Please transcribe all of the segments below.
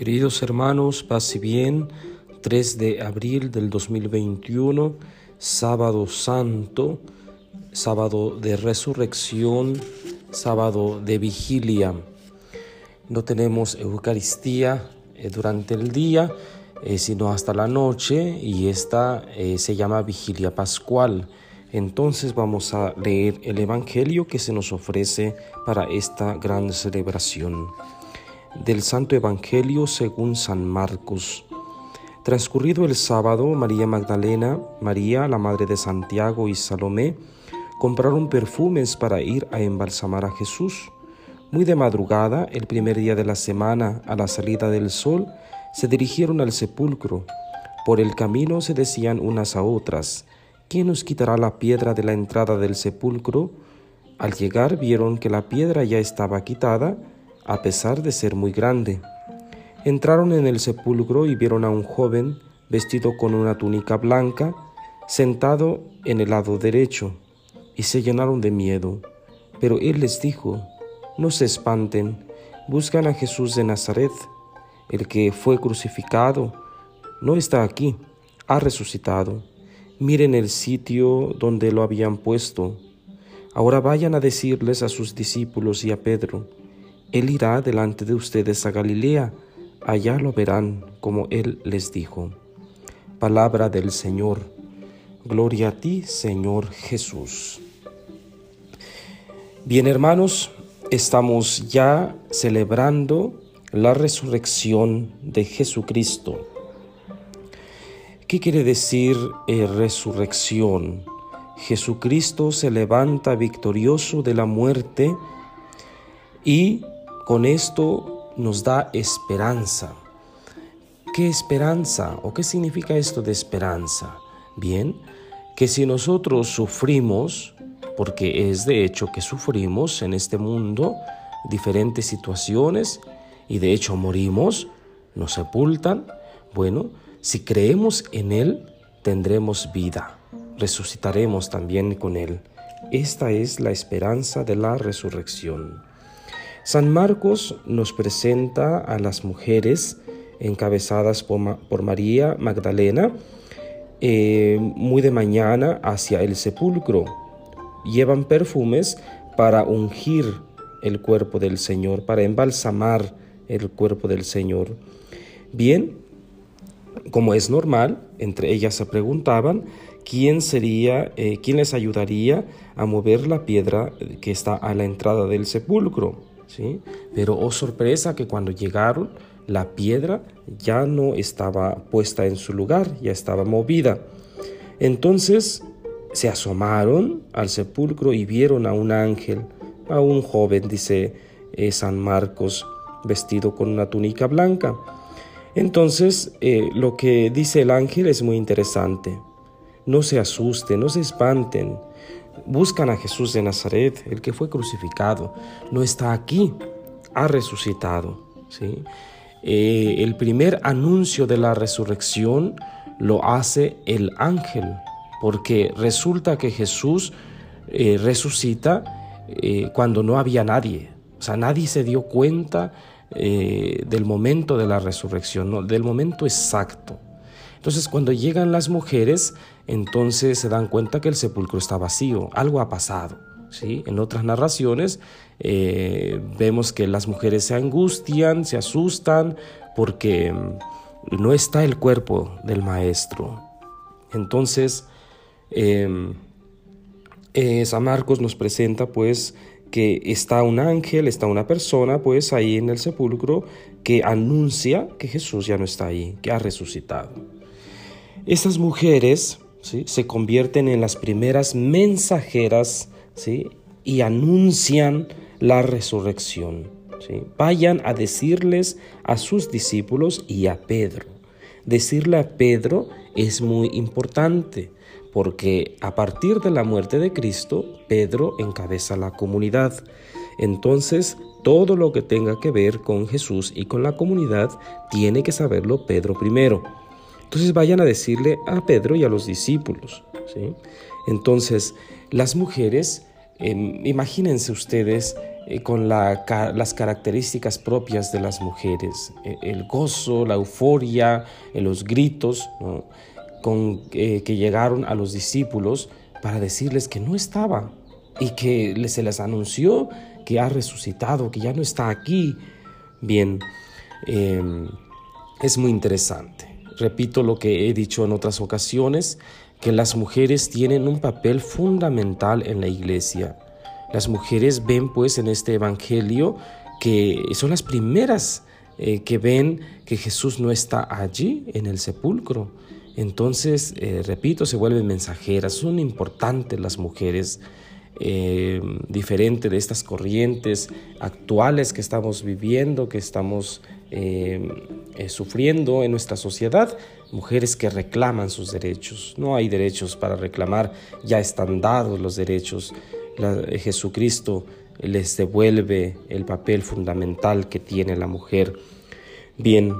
Queridos hermanos, paz y bien, 3 de abril del 2021, sábado santo, sábado de resurrección, sábado de vigilia. No tenemos Eucaristía eh, durante el día, eh, sino hasta la noche y esta eh, se llama vigilia pascual. Entonces vamos a leer el Evangelio que se nos ofrece para esta gran celebración del Santo Evangelio según San Marcos. Transcurrido el sábado, María Magdalena, María, la madre de Santiago y Salomé, compraron perfumes para ir a embalsamar a Jesús. Muy de madrugada, el primer día de la semana, a la salida del sol, se dirigieron al sepulcro. Por el camino se decían unas a otras, ¿quién nos quitará la piedra de la entrada del sepulcro? Al llegar vieron que la piedra ya estaba quitada, a pesar de ser muy grande. Entraron en el sepulcro y vieron a un joven vestido con una túnica blanca, sentado en el lado derecho, y se llenaron de miedo. Pero él les dijo, no se espanten, buscan a Jesús de Nazaret, el que fue crucificado, no está aquí, ha resucitado. Miren el sitio donde lo habían puesto. Ahora vayan a decirles a sus discípulos y a Pedro, él irá delante de ustedes a Galilea, allá lo verán como Él les dijo. Palabra del Señor. Gloria a ti, Señor Jesús. Bien, hermanos, estamos ya celebrando la resurrección de Jesucristo. ¿Qué quiere decir eh, resurrección? Jesucristo se levanta victorioso de la muerte y con esto nos da esperanza. ¿Qué esperanza o qué significa esto de esperanza? Bien, que si nosotros sufrimos, porque es de hecho que sufrimos en este mundo diferentes situaciones y de hecho morimos, nos sepultan, bueno, si creemos en Él, tendremos vida, resucitaremos también con Él. Esta es la esperanza de la resurrección. San Marcos nos presenta a las mujeres encabezadas por, María Magdalena eh, muy de mañana hacia el sepulcro. Llevan perfumes para ungir el cuerpo del Señor, para embalsamar el cuerpo del Señor. Bien, como es normal, entre ellas se preguntaban quién sería, eh, quién les ayudaría a mover la piedra que está a la entrada del sepulcro. Pero oh sorpresa que cuando llegaron, la piedra ya no estaba puesta en su lugar, ya estaba movida. Entonces se asomaron al sepulcro y vieron a un ángel, a un joven, dice eh, San Marcos, vestido con una túnica blanca. Entonces eh, lo que dice el ángel es muy interesante. No se asusten, no se espanten. Buscan a Jesús de Nazaret, el que fue crucificado. No está aquí, ha resucitado. ¿sí? Eh, el primer anuncio de la resurrección lo hace el ángel, porque resulta que Jesús eh, resucita eh, cuando no había nadie. O sea, nadie se dio cuenta del momento de la resurrección, del momento exacto. Entonces cuando llegan las mujeres, entonces se dan cuenta que el sepulcro está vacío, algo ha pasado. ¿sí? En otras narraciones eh, vemos que las mujeres se angustian, se asustan porque mm, no está el cuerpo del maestro. Entonces, em, eh, San Marcos nos presenta pues que está un ángel, está una persona pues ahí en el sepulcro que anuncia que Jesús ya no está ahí, que ha resucitado. Estas mujeres se convierten en las primeras mensajeras y anuncian la resurrección. Vayan a decirles a sus discípulos y a Pedro. Decirle a Pedro es muy importante porque a partir de la muerte de Cristo, Pedro encabeza la comunidad. Entonces, todo lo que tenga que ver con Jesús y con la comunidad tiene que saberlo Pedro primero. Entonces vayan a decirle a Pedro y a los discípulos. ¿sí? Entonces, las mujeres, imagínense ustedes eh, con las características propias de las mujeres, e, el gozo, la euforia, eh, los gritos, que llegaron a los discípulos para decirles que no estaba y que se les anunció que ha resucitado, que ya no está aquí. Bien, es muy interesante. Repito lo que he dicho en otras ocasiones, que las mujeres tienen un papel fundamental en la iglesia. Las mujeres ven pues en este Evangelio que son las primeras eh, que ven que Jesús no está allí en el sepulcro. Entonces, eh, repito, se vuelven mensajeras, son importantes las mujeres, eh, diferente de estas corrientes actuales que estamos viviendo, que estamos sufriendo en nuestra sociedad, mujeres que reclaman sus derechos. No hay derechos para reclamar, ya están dados los derechos. Jesucristo les devuelve el papel fundamental que tiene la mujer. Bien,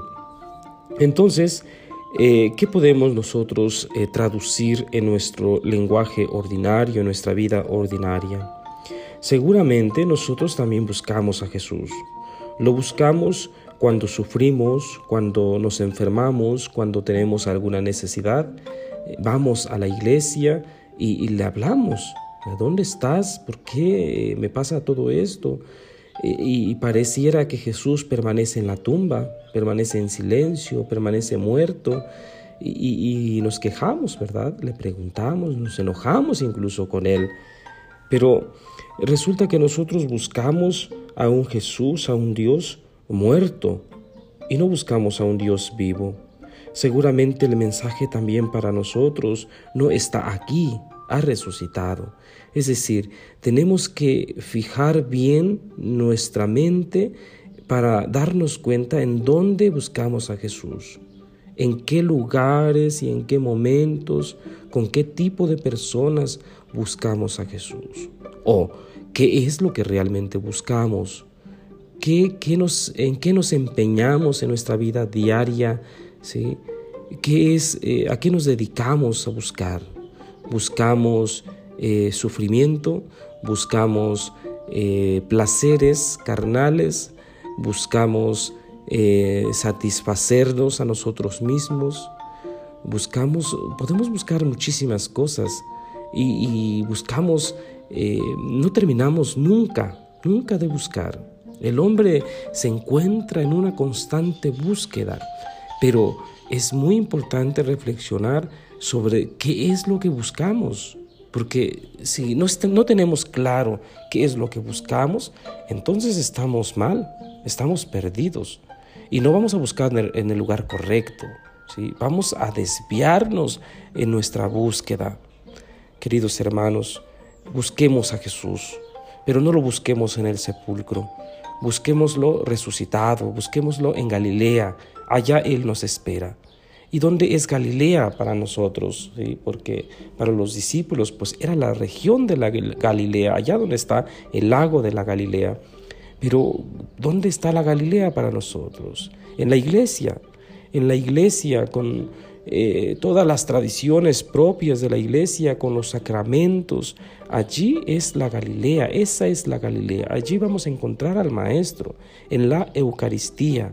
entonces, eh, ¿qué podemos nosotros eh, traducir en nuestro lenguaje ordinario, en nuestra vida ordinaria? Seguramente nosotros también buscamos a Jesús. Lo buscamos cuando sufrimos, cuando nos enfermamos, cuando tenemos alguna necesidad. Eh, vamos a la iglesia y, le hablamos ¿Dónde estás? ¿Por qué me pasa todo esto? Y, pareciera que Jesús permanece en la tumba, permanece en silencio, permanece muerto. Y, nos quejamos, ¿verdad? Le preguntamos, nos enojamos incluso con Él. Pero resulta que nosotros buscamos a un Jesús, a un Dios muerto, y no buscamos a un Dios vivo. Seguramente el mensaje también para nosotros no está aquí, ha resucitado. Es decir, tenemos que fijar bien nuestra mente para darnos cuenta en dónde buscamos a Jesús, en qué lugares y en qué momentos, con qué tipo de personas buscamos a Jesús. O qué es lo que realmente buscamos, ¿Qué, nos, en qué nos empeñamos en nuestra vida diaria, ¿sí? ¿Qué es, eh, ¿A qué nos dedicamos a buscar? buscamos eh, sufrimiento, buscamos eh, placeres carnales, buscamos satisfacernos a nosotros mismos, buscamos, podemos buscar muchísimas cosas y, buscamos, no terminamos nunca, nunca de buscar. El hombre se encuentra en una constante búsqueda, pero es muy importante reflexionar sobre qué es lo que buscamos. Porque si no, no tenemos claro qué es lo que buscamos, entonces estamos mal, estamos perdidos. Y no vamos a buscar en el, lugar correcto. ¿sí? Vamos a desviarnos en nuestra búsqueda. Queridos hermanos, busquemos a Jesús, pero no lo busquemos en el sepulcro. Busquémoslo resucitado, busquémoslo en Galilea. Allá Él nos espera. ¿Y dónde es Galilea para nosotros? Porque para los discípulos pues era la región de la Galilea, allá donde está el lago de la Galilea. Pero ¿dónde está la Galilea para nosotros? En la iglesia, en la iglesia con eh, todas las tradiciones propias de la iglesia, con los sacramentos. Allí es la Galilea, esa es la Galilea. Allí vamos a encontrar al Maestro, en la Eucaristía,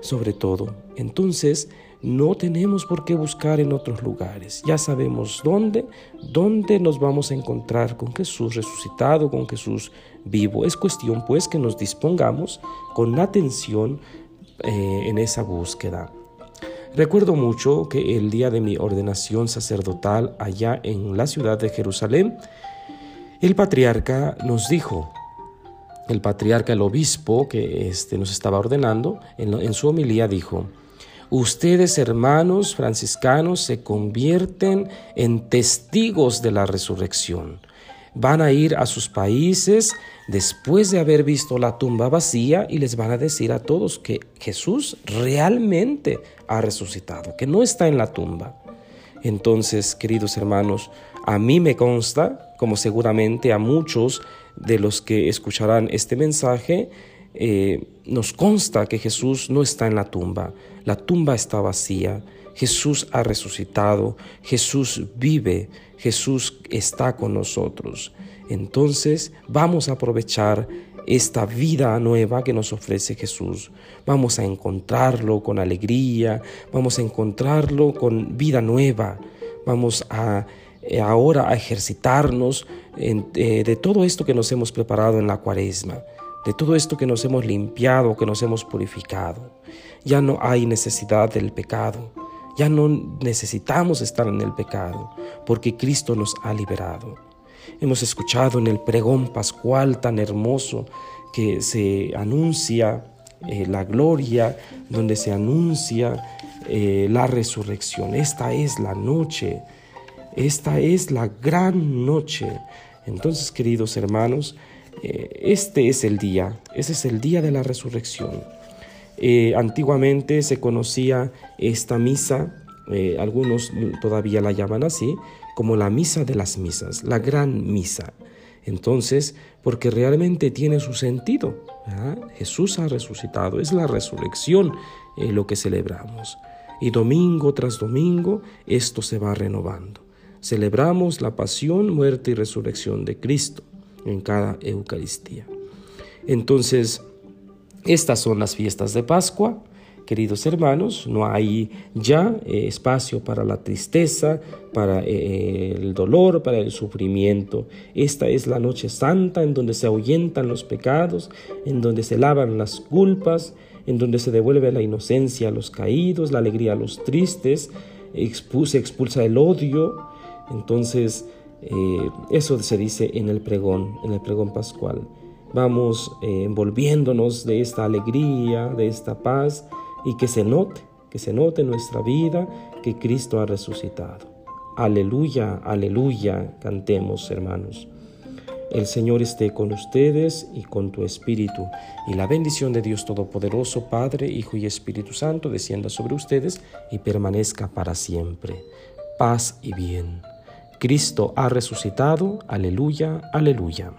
sobre todo. Entonces, no tenemos por qué buscar en otros lugares. Ya sabemos dónde, dónde nos vamos a encontrar con Jesús resucitado, con Jesús vivo. Es cuestión pues que nos dispongamos con atención eh, en esa búsqueda. Recuerdo mucho que el día de mi ordenación sacerdotal allá en la ciudad de Jerusalén, el patriarca nos dijo, el patriarca, el obispo que este, nos estaba ordenando, en, en su homilía dijo, Ustedes, hermanos franciscanos, se convierten en testigos de la resurrección. Van a ir a sus países después de haber visto la tumba vacía y les van a decir a todos que Jesús realmente ha resucitado, que no está en la tumba. Entonces, queridos hermanos, a mí me consta, como seguramente a muchos de los que escucharán este mensaje, eh, nos consta que Jesús no está en la tumba, la tumba está vacía, Jesús ha resucitado, Jesús vive, Jesús está con nosotros. Entonces vamos a aprovechar esta vida nueva que nos ofrece Jesús. Vamos a encontrarlo con alegría, vamos a encontrarlo con vida nueva, vamos a eh, ahora a ejercitarnos eh, de todo esto que nos hemos preparado en la cuaresma, de todo esto que nos hemos limpiado, que nos hemos purificado. Ya no hay necesidad del pecado, ya no necesitamos estar en el pecado, porque Cristo nos ha liberado. Hemos escuchado en el pregón pascual tan hermoso que se anuncia eh, la gloria, donde se anuncia eh, la resurrección. Esta es la noche, esta es la gran noche. Entonces, queridos hermanos, este es el día, ese es el día de la resurrección. antiguamente se conocía esta misa, algunos todavía la llaman así, como la misa de las misas, la gran misa. Entonces, porque realmente tiene su sentido. Jesús ha resucitado, es la resurrección eh, lo que celebramos. Y domingo tras domingo esto se va renovando. Celebramos la pasión, muerte y resurrección de Cristo en cada Eucaristía. Entonces, estas son las fiestas de Pascua queridos hermanos, no hay ya eh, espacio para la tristeza, para eh, el dolor, para el sufrimiento. Esta es la noche santa en donde se ahuyentan los pecados, en donde se lavan las culpas, en donde se devuelve la inocencia a los caídos, la alegría a los tristes, se expulsa el odio. Entonces, eh, eso se dice en el pregón, en el pregón pascual. Vamos envolviéndonos de esta alegría, de esta paz, y que se note, que se note en nuestra vida que Cristo ha resucitado. Aleluya, aleluya, cantemos hermanos. El Señor esté con ustedes y con tu espíritu, y la bendición de Dios Todopoderoso, Padre, Hijo y Espíritu Santo, descienda sobre ustedes y permanezca para siempre. Paz y bien. Cristo ha resucitado, aleluya, aleluya.